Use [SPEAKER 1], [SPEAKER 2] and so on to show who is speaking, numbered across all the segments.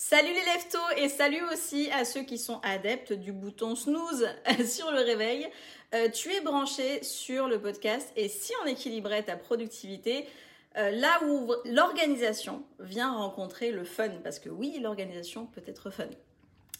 [SPEAKER 1] Salut les leftos et salut aussi à ceux qui sont adeptes du bouton snooze sur le réveil. Euh, tu es branché sur le podcast et si on équilibrait ta productivité, euh, là où l'organisation vient rencontrer le fun, parce que oui, l'organisation peut être fun.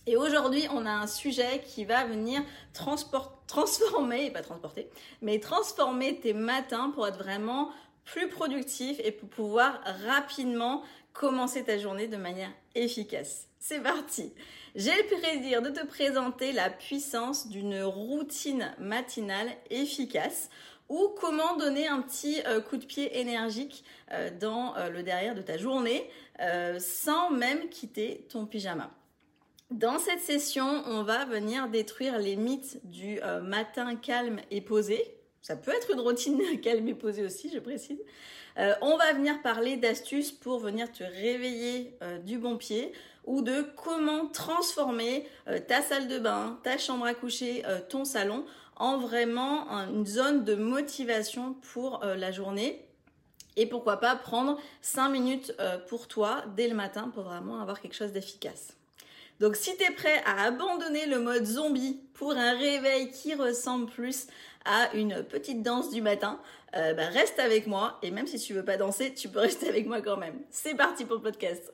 [SPEAKER 1] Et aujourd'hui, on a un sujet qui va venir transformer, pas transporter, mais transformer tes matins pour être vraiment plus productif et pour pouvoir rapidement commencer ta journée de manière efficace. C'est parti J'ai le plaisir de te présenter la puissance d'une routine matinale efficace ou comment donner un petit euh, coup de pied énergique euh, dans euh, le derrière de ta journée sans même quitter ton pyjama. Dans cette session, on va venir détruire les mythes du matin calme et posé. Ça peut être une routine calme et posée aussi, je précise. Euh, on va venir parler d'astuces pour venir te réveiller euh, du bon pied ou de comment transformer euh, ta salle de bain, ta chambre à coucher, ton salon en vraiment une zone de motivation pour la journée. Et pourquoi pas prendre 5 minutes pour toi dès le matin pour vraiment avoir quelque chose d'efficace. Donc si tu es prêt à abandonner le mode zombie pour un réveil qui ressemble plus à une petite danse du matin, euh, bah, reste avec moi et même si tu veux pas danser, tu peux rester avec moi quand même. C'est parti pour le podcast.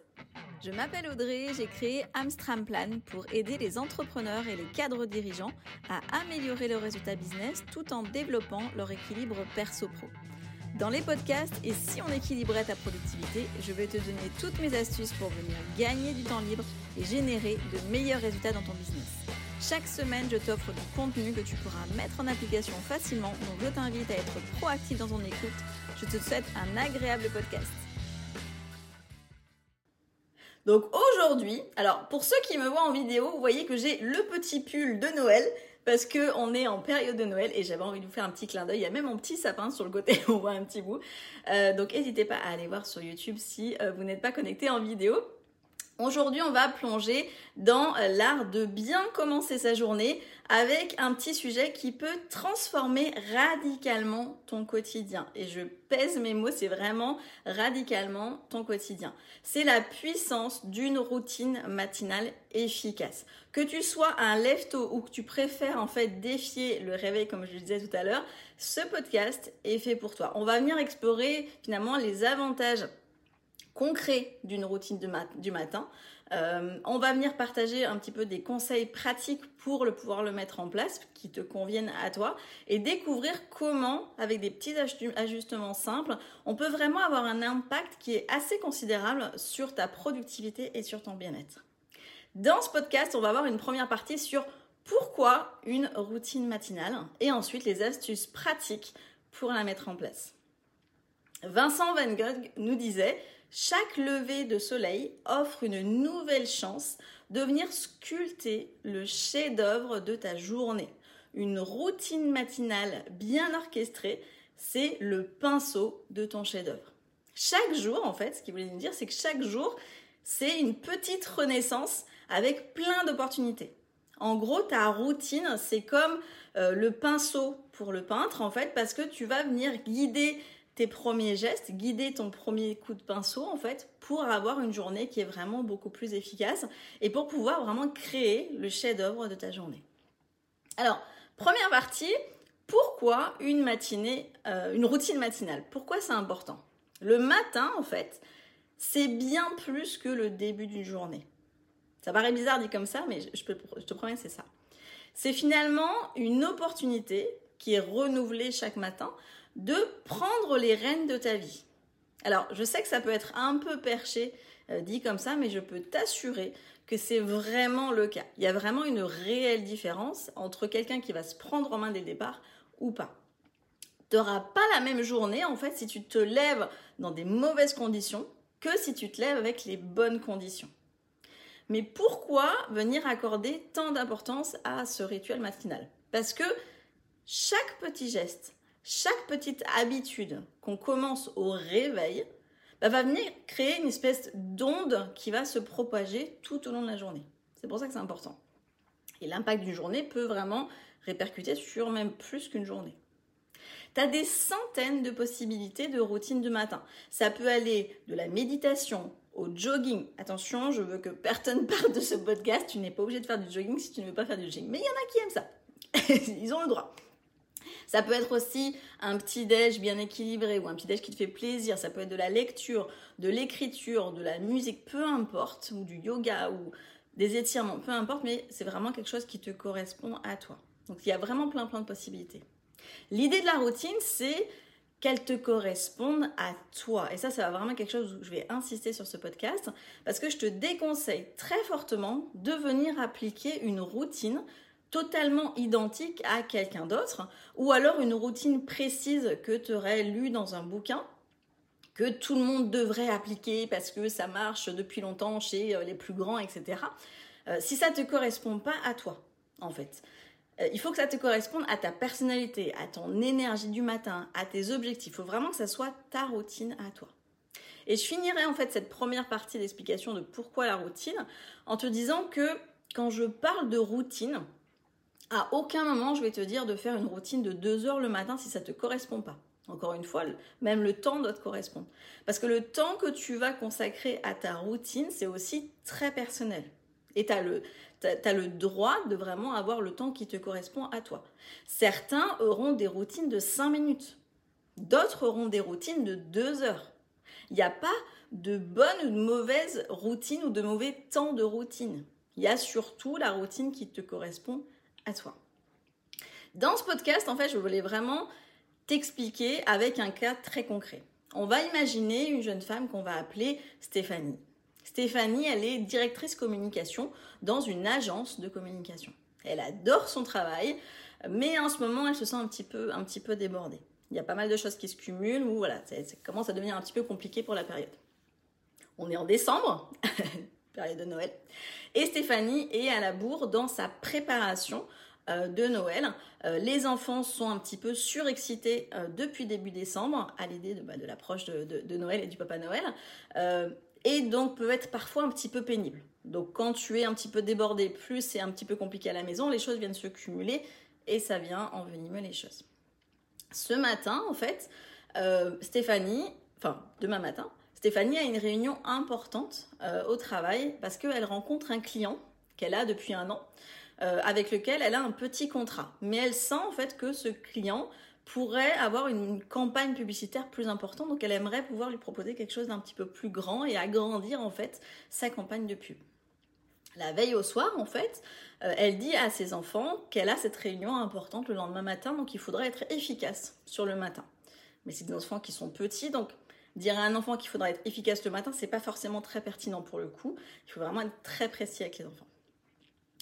[SPEAKER 2] Je m'appelle Audrey, j'ai créé Amstram Plan pour aider les entrepreneurs et les cadres dirigeants à améliorer leurs résultats business tout en développant leur équilibre perso-pro. Dans les podcasts et si on équilibrait ta productivité, je vais te donner toutes mes astuces pour venir gagner du temps libre et générer de meilleurs résultats dans ton business. Chaque semaine, je t'offre du contenu que tu pourras mettre en application facilement, donc je t'invite à être proactif dans ton écoute. Je te souhaite un agréable podcast.
[SPEAKER 1] Donc aujourd'hui, alors pour ceux qui me voient en vidéo, vous voyez que j'ai le petit pull de Noël parce que on est en période de Noël et j'avais envie de vous faire un petit clin d'œil. Il y a même mon petit sapin sur le côté, on voit un petit bout. Euh, donc n'hésitez pas à aller voir sur YouTube si euh, vous n'êtes pas connecté en vidéo. Aujourd'hui, on va plonger dans euh, l'art de bien commencer sa journée avec un petit sujet qui peut transformer radicalement ton quotidien. Et je pèse mes mots, c'est vraiment radicalement ton quotidien. C'est la puissance d'une routine matinale efficace. Que tu sois un lève-tôt ou que tu préfères en fait défier le réveil comme je le disais tout à l'heure, ce podcast est fait pour toi. On va venir explorer finalement les avantages concret d'une routine du matin. Euh, on va venir partager un petit peu des conseils pratiques pour le pouvoir le mettre en place, qui te conviennent à toi, et découvrir comment, avec des petits ajustements simples, on peut vraiment avoir un impact qui est assez considérable sur ta productivité et sur ton bien-être. Dans ce podcast, on va avoir une première partie sur pourquoi une routine matinale et ensuite les astuces pratiques pour la mettre en place. Vincent Van Gogh nous disait chaque lever de soleil offre une nouvelle chance de venir sculpter le chef-d'œuvre de ta journée. Une routine matinale bien orchestrée, c'est le pinceau de ton chef-d'œuvre. Chaque jour, en fait, ce qu'il voulait nous dire, c'est que chaque jour, c'est une petite renaissance avec plein d'opportunités. En gros, ta routine, c'est comme euh, le pinceau pour le peintre, en fait, parce que tu vas venir guider tes premiers gestes, guider ton premier coup de pinceau en fait pour avoir une journée qui est vraiment beaucoup plus efficace et pour pouvoir vraiment créer le chef-d'œuvre de ta journée. Alors, première partie, pourquoi une matinée, euh, une routine matinale? Pourquoi c'est important? Le matin en fait, c'est bien plus que le début d'une journée. Ça paraît bizarre dit comme ça, mais je, je te promets c'est ça. C'est finalement une opportunité qui est renouvelée chaque matin de prendre les rênes de ta vie. Alors, je sais que ça peut être un peu perché euh, dit comme ça, mais je peux t'assurer que c'est vraiment le cas. Il y a vraiment une réelle différence entre quelqu'un qui va se prendre en main dès le départ ou pas. Tu n'auras pas la même journée, en fait, si tu te lèves dans des mauvaises conditions que si tu te lèves avec les bonnes conditions. Mais pourquoi venir accorder tant d'importance à ce rituel matinal? Parce que chaque petit geste, chaque petite habitude qu'on commence au réveil bah, va venir créer une espèce d'onde qui va se propager tout au long de la journée. C'est pour ça que c'est important. Et l'impact d'une journée peut vraiment répercuter sur même plus qu'une journée. Tu as des centaines de possibilités de routine du matin. Ça peut aller de la méditation au jogging. Attention, je veux que personne parle de ce podcast. Tu n'es pas obligé de faire du jogging si tu ne veux pas faire du jogging. Mais il y en a qui aiment ça. Ils ont le droit. Ça peut être aussi un petit déj bien équilibré ou un petit déj qui te fait plaisir. Ça peut être de la lecture, de l'écriture, de la musique, peu importe, ou du yoga ou des étirements, peu importe, mais c'est vraiment quelque chose qui te correspond à toi. Donc il y a vraiment plein plein de possibilités. L'idée de la routine, c'est qu'elle te corresponde à toi. Et ça, va vraiment quelque chose où je vais insister sur ce podcast, parce que je te déconseille très fortement de venir appliquer une routine totalement identique à quelqu'un d'autre, ou alors une routine précise que tu aurais lue dans un bouquin, que tout le monde devrait appliquer parce que ça marche depuis longtemps chez euh, les plus grands, etc. Euh, si ça ne te correspond pas à toi, en fait. Euh, il faut que ça te corresponde à ta personnalité, à ton énergie du matin, à tes objectifs. Il faut vraiment que ça soit ta routine à toi. Et je finirai en fait cette première partie d'explication de pourquoi la routine en te disant que quand je parle de routine, à aucun moment je vais te dire de faire une routine de deux heures le matin si ça ne te correspond pas. Encore une fois, même le temps doit te correspondre. Parce que le temps que tu vas consacrer à ta routine, c'est aussi très personnel. Et tu as le, as, le droit de vraiment avoir le temps qui te correspond à toi. Certains auront des routines de 5 minutes. D'autres auront des routines de 2 heures. Il n'y a pas de bonne ou de mauvaise routine ou de mauvais temps de routine. Il y a surtout la routine qui te correspond à toi. Dans ce podcast, en fait, je voulais vraiment t'expliquer avec un cas très concret. On va imaginer une jeune femme qu'on va appeler Stéphanie. Stéphanie, elle est directrice communication dans une agence de communication. Elle adore son travail, mais en ce moment, elle se sent un petit peu, un petit peu débordée. Il y a pas mal de choses qui se cumulent ou voilà, ça, commence à devenir un petit peu compliqué pour la période. On est en décembre, période de Noël, et Stéphanie est à la bourre dans sa préparation euh, de Noël. Euh, les enfants sont un petit peu surexcités euh, depuis début décembre à l'idée de, bah, l'approche de, Noël et du Papa Noël. et donc peut être parfois un petit peu pénible. Donc quand tu es un petit peu débordé, plus c'est un petit peu compliqué à la maison, les choses viennent se cumuler et ça vient envenimer les choses. Ce matin, en fait, Stéphanie, enfin demain matin, Stéphanie a une réunion importante au travail parce qu'elle rencontre un client qu'elle a depuis un an euh, avec lequel elle a un petit contrat. Mais elle sent en fait que ce client pourrait avoir une campagne publicitaire plus importante, donc elle aimerait pouvoir lui proposer quelque chose d'un petit peu plus grand et agrandir en fait sa campagne de pub. La veille au soir, en fait, euh, elle dit à ses enfants qu'elle a cette réunion importante le lendemain matin, donc il faudrait être efficace sur le matin. Mais c'est des enfants qui sont petits, donc dire à un enfant qu'il faudra être efficace le matin, c'est pas forcément très pertinent pour le coup. Il faut vraiment être très précis avec les enfants.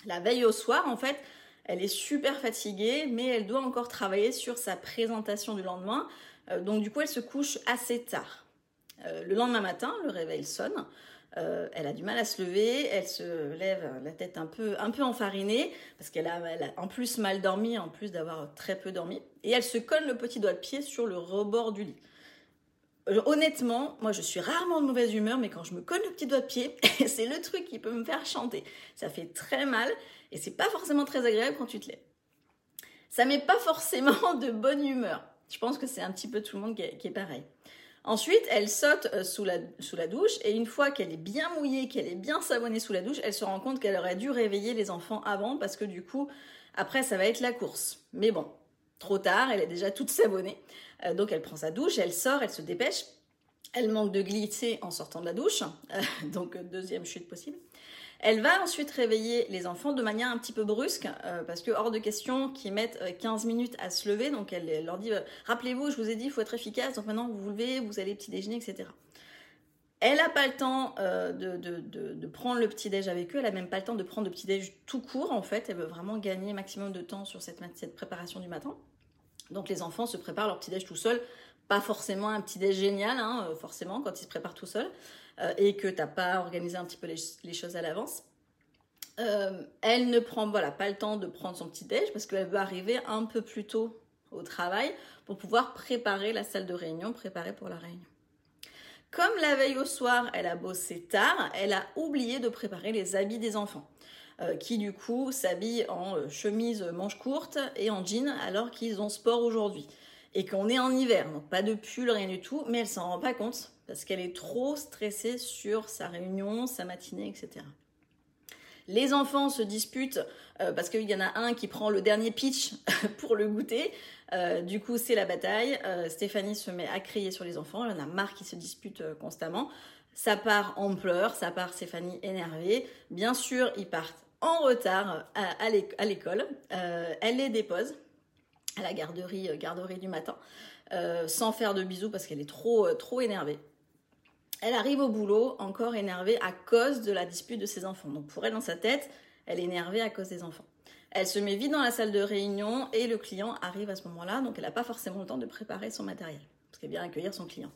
[SPEAKER 1] La veille au soir, en fait, elle est super fatiguée, mais elle doit encore travailler sur sa présentation du lendemain. Euh, donc du coup, elle se couche assez tard. Euh, le lendemain matin, le réveil sonne. Euh, elle a du mal à se lever, elle se lève la tête un peu, enfarinée, parce qu'elle a, a, en plus mal dormi, en plus d'avoir très peu dormi. Et elle se colle le petit doigt de pied sur le rebord du lit. Honnêtement, moi je suis rarement de mauvaise humeur, mais quand je me colle le petit doigt de pied, c'est le truc qui peut me faire chanter. Ça fait très mal et c'est pas forcément très agréable quand tu te lèves. Ça met pas forcément de bonne humeur. Je pense que c'est un petit peu tout le monde qui est, pareil. Ensuite, elle saute euh, sous la, sous la douche et une fois qu'elle est bien mouillée, qu'elle est bien savonnée sous la douche, elle se rend compte qu'elle aurait dû réveiller les enfants avant parce que du coup, après, ça va être la course. Mais bon, trop tard, elle est déjà toute savonnée. Euh, donc elle prend sa douche, elle sort, elle se dépêche. Elle manque de glisser en sortant de la douche, euh, donc deuxième chute possible. Elle va ensuite réveiller les enfants de manière un petit peu brusque, euh, parce que hors de question qu'ils mettent 15 minutes à se lever. Donc elle leur dit, rappelez-vous, je vous ai dit, il faut être efficace, donc maintenant vous vous levez, vous allez petit déjeuner, etc. Elle n'a pas le temps de, prendre le petit déj avec eux, elle n'a même pas le temps de prendre le petit déj tout court en fait. Elle veut vraiment gagner maximum de temps sur cette préparation du matin. Donc les enfants se préparent leur petit-déj tout seuls. Pas forcément un petit-déj génial, hein, euh, forcément, quand ils se préparent tout seuls. Euh, et que tu n'as pas organisé un petit peu les, choses à l'avance. Euh, elle ne prend pas le temps de prendre son petit-déj parce qu'elle veut arriver un peu plus tôt au travail pour pouvoir préparer la salle de réunion, préparer pour la réunion. Comme la veille au soir, elle a bossé tard, elle a oublié de préparer les habits des enfants. Euh, qui du coup s'habillent en euh, chemise manche courte et en jean alors qu'ils ont sport aujourd'hui. Et qu'on est en hiver, donc pas de pull, rien du tout, mais elle s'en rend pas compte. parce qu'elle est trop stressée sur sa réunion, sa matinée, etc. Les enfants se disputent euh, parce qu'il y en a un qui prend le dernier pitch pour le goûter. Euh, du coup, c'est la bataille. Euh, Stéphanie se met à crier sur les enfants. Elle en a marre qui se disputent constamment. Ça part en pleurs, ça part Stéphanie énervée. Bien sûr, ils partent en retard à, l'école. elle les dépose à la garderie, garderie du matin, sans faire de bisous parce qu'elle est trop, trop énervée. Elle arrive au boulot encore énervée à cause de la dispute de ses enfants. Donc pour elle, dans sa tête, elle est énervée à cause des enfants. Elle se met vite dans la salle de réunion et le client arrive à ce moment-là, donc elle n'a pas forcément le temps de préparer son matériel, parce qu'elle vient accueillir son client.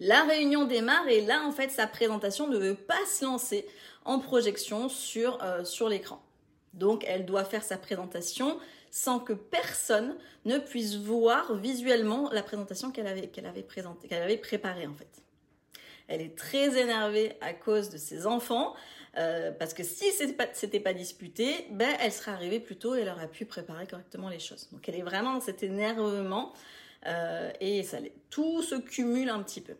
[SPEAKER 1] La réunion démarre et là, en fait, sa présentation ne veut pas se lancer en projection sur, euh, sur l'écran. Donc, elle doit faire sa présentation sans que personne ne puisse voir visuellement la présentation qu'elle avait, préparée, en fait. Elle est très énervée à cause de ses enfants. Euh, parce que si ce n'était pas, disputé, ben, elle serait arrivée plus tôt et elle aurait pu préparer correctement les choses. Donc elle est vraiment dans cet énervement euh, et tout se cumule un petit peu.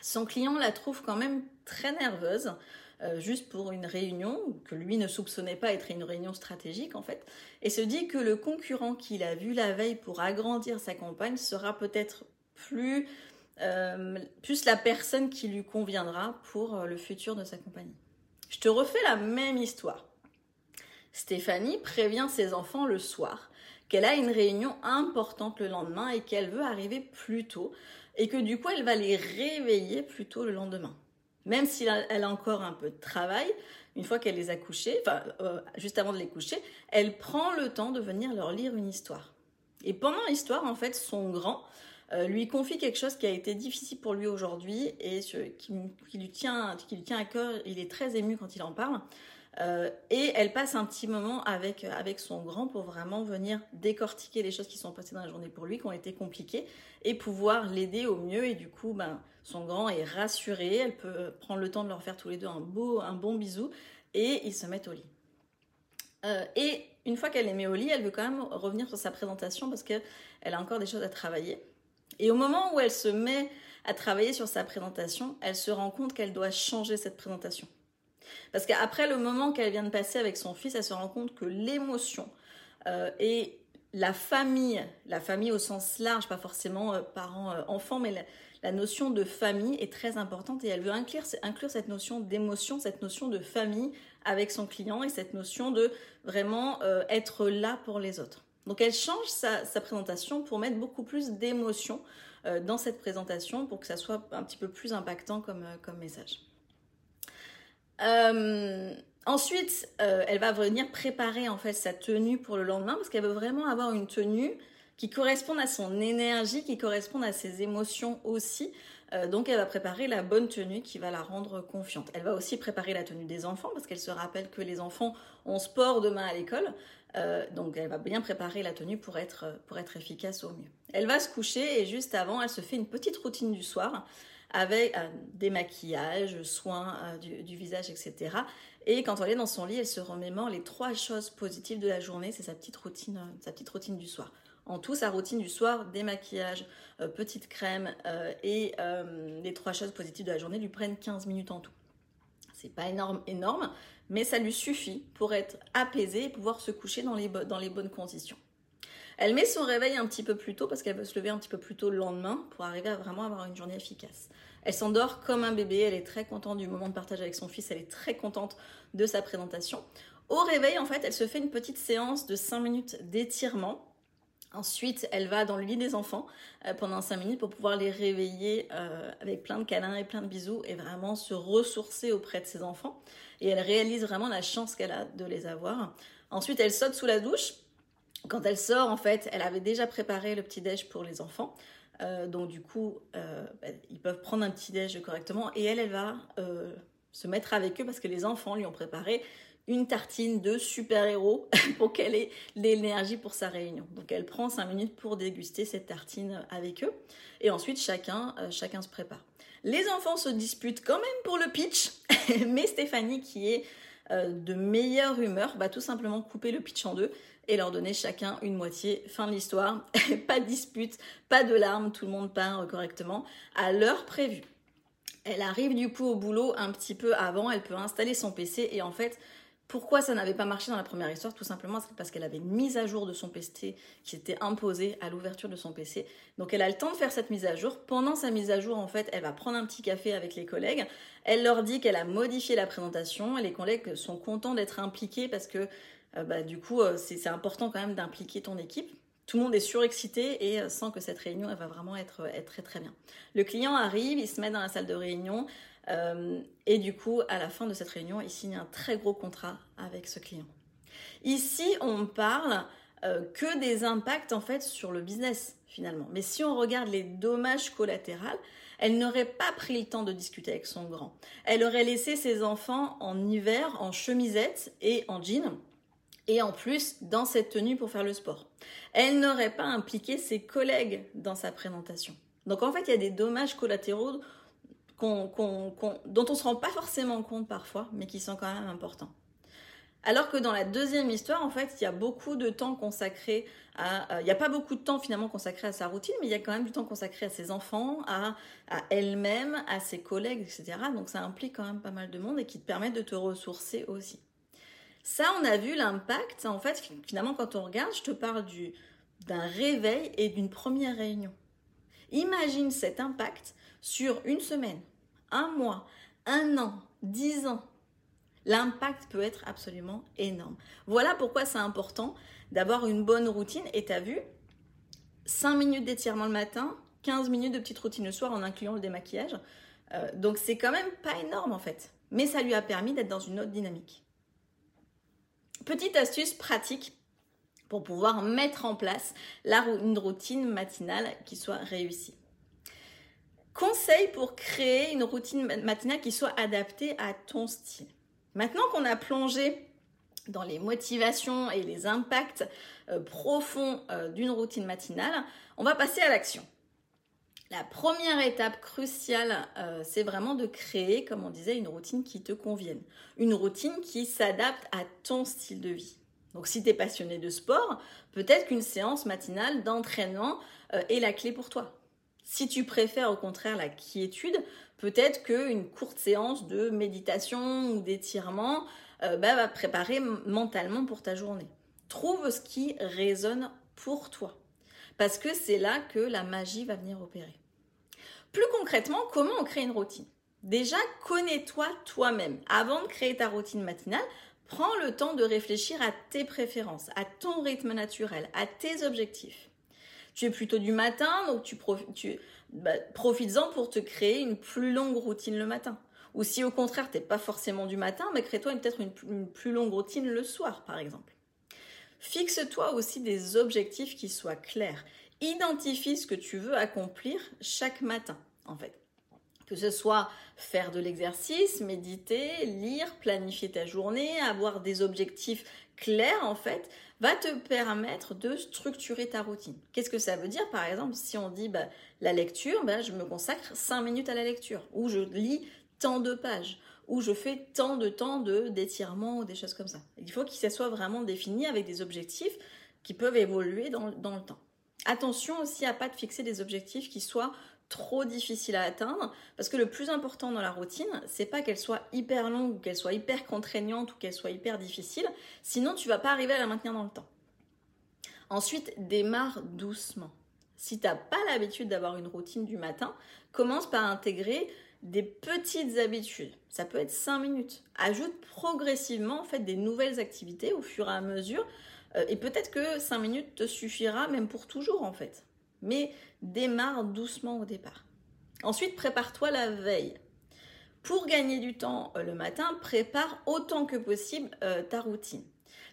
[SPEAKER 1] Son client la trouve quand même très nerveuse, euh, juste pour une réunion que lui ne soupçonnait pas être une réunion stratégique en fait, et se dit que le concurrent qu'il a vu la veille pour agrandir sa campagne sera peut-être plus euh, plus la personne qui lui conviendra pour euh, le futur de sa compagnie. Je te refais la même histoire. Stéphanie prévient ses enfants le soir qu'elle a une réunion importante le lendemain et qu'elle veut arriver plus tôt et que du coup elle va les réveiller plus tôt le lendemain. Même si elle a encore un peu de travail, une fois qu'elle les a couchés, enfin euh, juste avant de les coucher, elle prend le temps de venir leur lire une histoire. Et pendant l'histoire, en fait, son grand euh, lui confie quelque chose qui a été difficile pour lui aujourd'hui et qui, lui tient, qui lui tient à cœur. Il est très ému quand il en parle. Euh, et elle passe un petit moment avec, avec son grand pour vraiment venir décortiquer les choses qui sont passées dans la journée pour lui, qui ont été compliquées, et pouvoir l'aider au mieux. Et du coup, ben, son grand est rassuré. Elle peut prendre le temps de leur faire tous les deux un, beau, un bon bisou, et ils se mettent au lit. Euh, et une fois qu'elle est mise au lit, elle veut quand même revenir sur sa présentation parce qu'elle a encore des choses à travailler. Et au moment où elle se met à travailler sur sa présentation, elle se rend compte qu'elle doit changer cette présentation. Parce qu'après le moment qu'elle vient de passer avec son fils, elle se rend compte que l'émotion euh, et la famille, la famille au sens large, pas forcément euh, parents, euh, mais la, notion de famille est très importante et elle veut inclure, cette notion d'émotion, cette notion de famille avec son client et cette notion de vraiment être là pour les autres. Donc elle change sa, présentation pour mettre beaucoup plus d'émotion dans cette présentation pour que ça soit un petit peu plus impactant comme, message. Euh, ensuite, elle va venir préparer en fait sa tenue pour le lendemain parce qu'elle veut vraiment avoir une tenue qui corresponde à son énergie, qui corresponde à ses émotions aussi. donc elle va préparer la bonne tenue qui va la rendre confiante. Elle va aussi préparer la tenue des enfants parce qu'elle se rappelle que les enfants ont sport demain à l'école. Euh, donc elle va bien préparer la tenue pour être, pour être efficace au mieux. Elle va se coucher et juste avant, elle se fait une petite routine du soir avec euh, des maquillages, soins euh, du, visage, etc. Et quand elle est dans son lit, elle se remémore les trois choses positives de la journée. C'est sa petite routine, sa petite routine du soir. En tout, sa routine du soir, démaquillage, petite crème et les trois choses positives de la journée lui prennent 15 minutes en tout. C'est pas énorme, énorme, mais ça lui suffit pour être apaisée et pouvoir se coucher dans les, dans les bonnes conditions. Elle met son réveil un petit peu plus tôt parce qu'elle veut se lever un petit peu plus tôt le lendemain pour arriver à vraiment avoir une journée efficace. Elle s'endort comme un bébé, elle est très contente du moment de partage avec son fils, elle est très contente de sa présentation. Au réveil, en fait, elle se fait une petite séance de 5 minutes d'étirement Ensuite, elle va dans le lit des enfants euh, pendant 5 minutes pour pouvoir les réveiller euh, avec plein de câlins et plein de bisous et vraiment se ressourcer auprès de ses enfants. Et elle réalise vraiment la chance qu'elle a de les avoir. Ensuite, elle saute sous la douche. Quand elle sort, en fait, elle avait déjà préparé le petit déj pour les enfants. Euh, donc du coup, bah, ils peuvent prendre un petit déj correctement. Et elle, elle va se mettre avec eux parce que les enfants lui ont préparé une tartine de super-héros pour qu'elle ait l'énergie pour sa réunion. Donc elle prend 5 minutes pour déguster cette tartine avec eux. Et ensuite, chacun, euh, chacun se prépare. Les enfants se disputent quand même pour le pitch, mais Stéphanie, qui est euh, de meilleure humeur, va tout simplement couper le pitch en deux et leur donner chacun une moitié. Fin de l'histoire. pas de dispute, pas de larmes, tout le monde part correctement à l'heure prévue. Elle arrive du coup au boulot un petit peu avant, elle peut installer son PC et en fait, pourquoi ça n'avait pas marché dans la première histoire? Tout simplement parce qu'elle avait une mise à jour de son PC qui était imposée à l'ouverture de son PC. Donc elle a le temps de faire cette mise à jour. Pendant sa mise à jour, en fait, elle va prendre un petit café avec les collègues. Elle leur dit qu'elle a modifié la présentation et les collègues sont contents d'être impliqués parce que euh, bah, du coup, euh, c'est important quand même d'impliquer ton équipe. Tout le monde est surexcité et euh, sent que cette réunion, elle va vraiment être, être très très bien. Le client arrive, il se met dans la salle de réunion, et du coup, à la fin de cette réunion, il signe un très gros contrat avec ce client. Ici, on parle que des impacts en fait sur le business finalement. Mais si on regarde les dommages collatéraux, elle n'aurait pas pris le temps de discuter avec son grand. Elle aurait laissé ses enfants en hiver en chemisette et en jean et en plus dans cette tenue pour faire le sport. Elle n'aurait pas impliqué ses collègues dans sa présentation. Donc en fait, il y a des dommages collatéraux dont on ne se rend pas forcément compte parfois, mais qui sont quand même importants. Alors que dans la deuxième histoire, en fait, il y a beaucoup de temps consacré à... Euh, il n'y a pas beaucoup de temps finalement consacré à sa routine, mais il y a quand même du temps consacré à ses enfants, à, elle-même, à ses collègues, etc. Donc ça implique quand même pas mal de monde et qui te permet de te ressourcer aussi. Ça, on a vu l'impact. En fait, finalement, quand on regarde, je te parle d'un réveil et d'une première réunion. Imagine cet impact sur une semaine, un mois, un an, dix ans, l'impact peut être absolument énorme. Voilà pourquoi c'est important d'avoir une bonne routine. Et tu as vu, 5 minutes d'étirement le matin, 15 minutes de petite routine le soir en incluant le démaquillage. Euh, donc c'est quand même pas énorme en fait. Mais ça lui a permis d'être dans une autre dynamique. Petite astuce pratique pour pouvoir mettre en place une routine matinale qui soit réussie. Conseil pour créer une routine matinale qui soit adaptée à ton style. Maintenant qu'on a plongé dans les motivations et les impacts euh, profonds euh, d'une routine matinale, on va passer à l'action. La première étape cruciale, euh, c'est vraiment de créer, comme on disait, une routine qui te convienne. Une routine qui s'adapte à ton style de vie. Donc si tu es passionné de sport, peut-être qu'une séance matinale d'entraînement est la clé pour toi. Si tu préfères au contraire la quiétude, peut-être qu'une courte séance de méditation ou d'étirement euh, bah, va préparer mentalement pour ta journée. Trouve ce qui résonne pour toi. Parce que c'est là que la magie va venir opérer. Plus concrètement, comment on crée une routine? Déjà, connais-toi toi-même. Avant de créer ta routine matinale, prends le temps de réfléchir à tes préférences, à ton rythme naturel, à tes objectifs tu es plutôt du matin, donc tu, bah, profites-en pour te créer une plus longue routine le matin. Ou si au contraire, tu n'es pas forcément du matin, mais crée-toi peut-être une, plus longue routine le soir, par exemple. Fixe-toi aussi des objectifs qui soient clairs. Identifie ce que tu veux accomplir chaque matin, en fait. Que ce soit faire de l'exercice, méditer, lire, planifier ta journée, avoir des objectifs clairs, en fait, va te permettre de structurer ta routine. Qu'est-ce que ça veut dire Par exemple, si on dit bah, la lecture, bah, je me consacre 5 minutes à la lecture, ou je lis tant de pages, ou je fais tant de temps de d'étirement ou des choses comme ça. Il faut que ça soit vraiment défini avec des objectifs qui peuvent évoluer dans, dans le temps. Attention aussi à pas te fixer des objectifs qui soient trop difficile à atteindre parce que le plus important dans la routine, c'est pas qu'elle soit hyper longue ou qu'elle soit hyper contraignante ou qu'elle soit hyper difficile, sinon tu vas pas arriver à la maintenir dans le temps. Ensuite, démarre doucement. Si tu n'as pas l'habitude d'avoir une routine du matin, commence par intégrer des petites habitudes. Ça peut être 5 minutes. Ajoute progressivement en des nouvelles activités au fur et à mesure et peut-être que 5 minutes te suffira même pour toujours en fait mais démarre doucement au départ. Ensuite, prépare-toi la veille. Pour gagner du temps euh, le matin, prépare autant que possible euh, ta routine.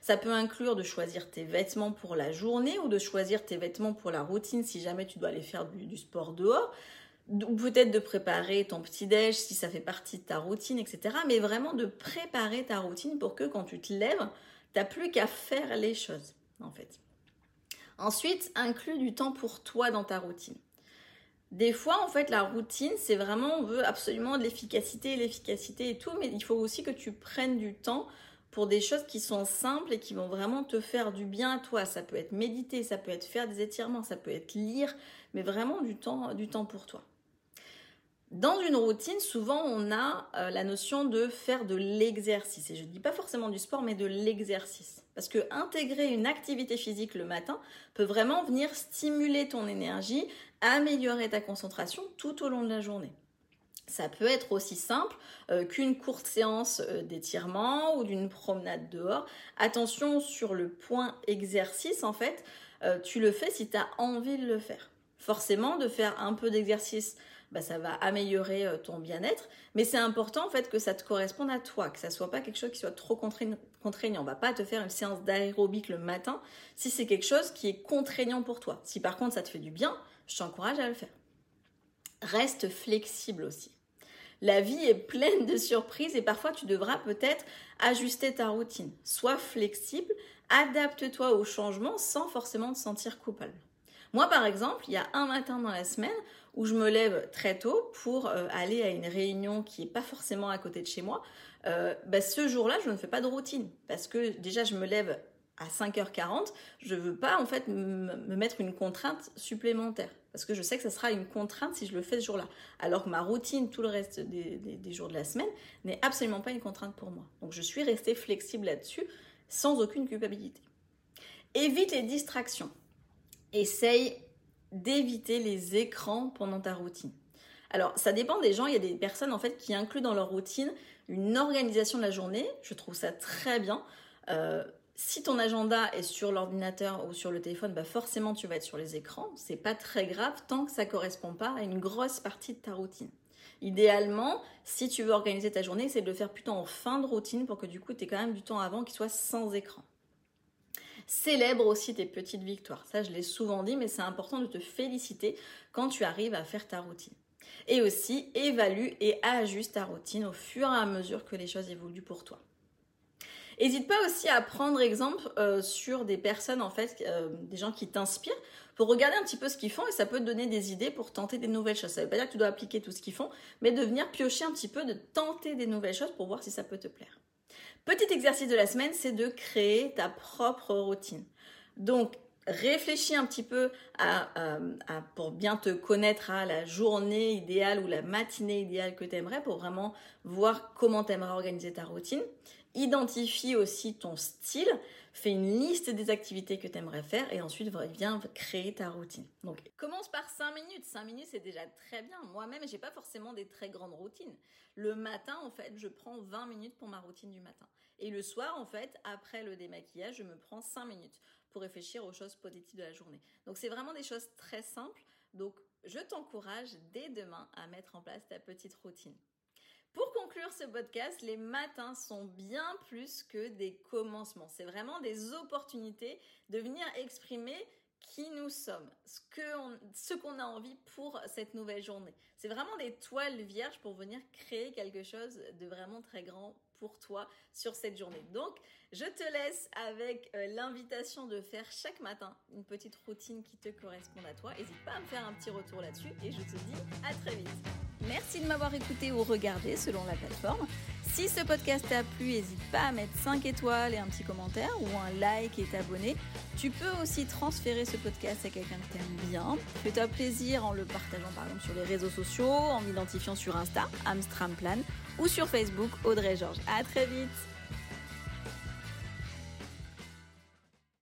[SPEAKER 1] Ça peut inclure de choisir tes vêtements pour la journée ou de choisir tes vêtements pour la routine si jamais tu dois aller faire du, sport dehors. Ou peut-être de préparer ton petit-déj si ça fait partie de ta routine, etc. Mais vraiment de préparer ta routine pour que quand tu te lèves, tu n'as plus qu'à faire les choses, en fait. Ensuite, inclus du temps pour toi dans ta routine. Des fois, en fait, la routine, c'est vraiment, on veut absolument de l'efficacité, l'efficacité et tout, mais il faut aussi que tu prennes du temps pour des choses qui sont simples et qui vont vraiment te faire du bien à toi. Ça peut être méditer, ça peut être faire des étirements, ça peut être lire, mais vraiment du temps, du temps pour toi. Dans une routine, souvent on a euh, la notion de faire de l'exercice. Et je ne dis pas forcément du sport, mais de l'exercice. Parce que intégrer une activité physique le matin peut vraiment venir stimuler ton énergie, améliorer ta concentration tout au long de la journée. Ça peut être aussi simple euh, qu'une courte séance euh, d'étirement ou d'une promenade dehors. Attention sur le point exercice, en fait, tu le fais si tu as envie de le faire. Forcément, de faire un peu d'exercice bah, ça va améliorer euh, ton bien-être. Mais c'est important en fait que ça te corresponde à toi, que ça soit pas quelque chose qui soit trop contraignant. On va pas te faire une séance d'aérobic le matin si c'est quelque chose qui est contraignant pour toi. Si par contre ça te fait du bien, je t'encourage à le faire. Reste flexible aussi. La vie est pleine de surprises et parfois tu devras peut-être ajuster ta routine. Sois flexible, adapte-toi au changement sans forcément te sentir coupable. Moi, par exemple, il y a un matin dans la semaine où je me lève très tôt pour euh, aller à une réunion qui n'est pas forcément à côté de chez moi. Euh, bah, ce jour-là, je ne fais pas de routine parce que déjà, je me lève à 5h40. Je ne veux pas en fait me mettre une contrainte supplémentaire parce que je sais que ça sera une contrainte si je le fais ce jour-là. Alors que ma routine, tout le reste des, des jours de la semaine, n'est absolument pas une contrainte pour moi. Donc je suis restée flexible là-dessus sans aucune culpabilité. Évite les distractions essaye d'éviter les écrans pendant ta routine. Alors, ça dépend des gens. Il y a des personnes en fait qui incluent dans leur routine une organisation de la journée. Je trouve ça très bien. Euh, si ton agenda est sur l'ordinateur ou sur le téléphone, bah forcément tu vas être sur les écrans. C'est pas très grave tant que ça correspond pas à une grosse partie de ta routine. Idéalement, si tu veux organiser ta journée, c'est de le faire plutôt en fin de routine pour que du coup tu aies quand même du temps avant qui soit sans écran. Célèbre aussi tes petites victoires. Ça, je l'ai souvent dit, mais c'est important de te féliciter quand tu arrives à faire ta routine. Et aussi, évalue et ajuste ta routine au fur et à mesure que les choses évoluent pour toi. N'hésite pas aussi à prendre exemple euh, sur des personnes, en fait, euh, des gens qui t'inspirent, pour regarder un petit peu ce qu'ils font et ça peut te donner des idées pour tenter des nouvelles choses. Ça ne veut pas dire que tu dois appliquer tout ce qu'ils font, mais de venir piocher un petit peu, de tenter des nouvelles choses pour voir si ça peut te plaire. Petit exercice de la semaine, c'est de créer ta propre routine. Donc, réfléchis un petit peu à, pour bien te connaître à la journée idéale ou la matinée idéale que tu aimerais pour vraiment voir comment tu aimerais organiser ta routine. Identifie aussi ton style, fais une liste des activités que tu aimerais faire et ensuite viens créer ta routine. Donc commence par 5 minutes, 5 minutes c'est déjà très bien. Moi-même, j'ai pas forcément des très grandes routines. Le matin en fait, je prends 20 minutes pour ma routine du matin. Et le soir en fait, après le démaquillage, je me prends 5 minutes pour réfléchir aux choses positives de la journée. Donc c'est vraiment des choses très simples. Donc je t'encourage dès demain à mettre en place ta petite routine. Pour conclure ce podcast, les matins sont bien plus que des commencements. C'est vraiment des opportunités de venir exprimer qui nous sommes, ce qu'on a envie pour cette nouvelle journée. C'est vraiment des toiles vierges pour venir créer quelque chose de vraiment très grand pour toi sur cette journée. Donc, je te laisse avec euh, l'invitation de faire chaque matin une petite routine qui te corresponde à toi. N'hésite pas à me faire un petit retour là-dessus et je te dis à très vite. Merci de m'avoir écouté ou regardé selon la plateforme. Si ce podcast t'a plu, n'hésite pas à mettre 5 étoiles et un petit commentaire ou un like et t'abonner. Tu peux aussi transférer ce podcast à quelqu'un que t'aimes bien. Fais-toi plaisir en le partageant par exemple sur les réseaux sociaux, en m'identifiant sur Insta, Amstramplan, ou sur Facebook, Audrey Georges. À très vite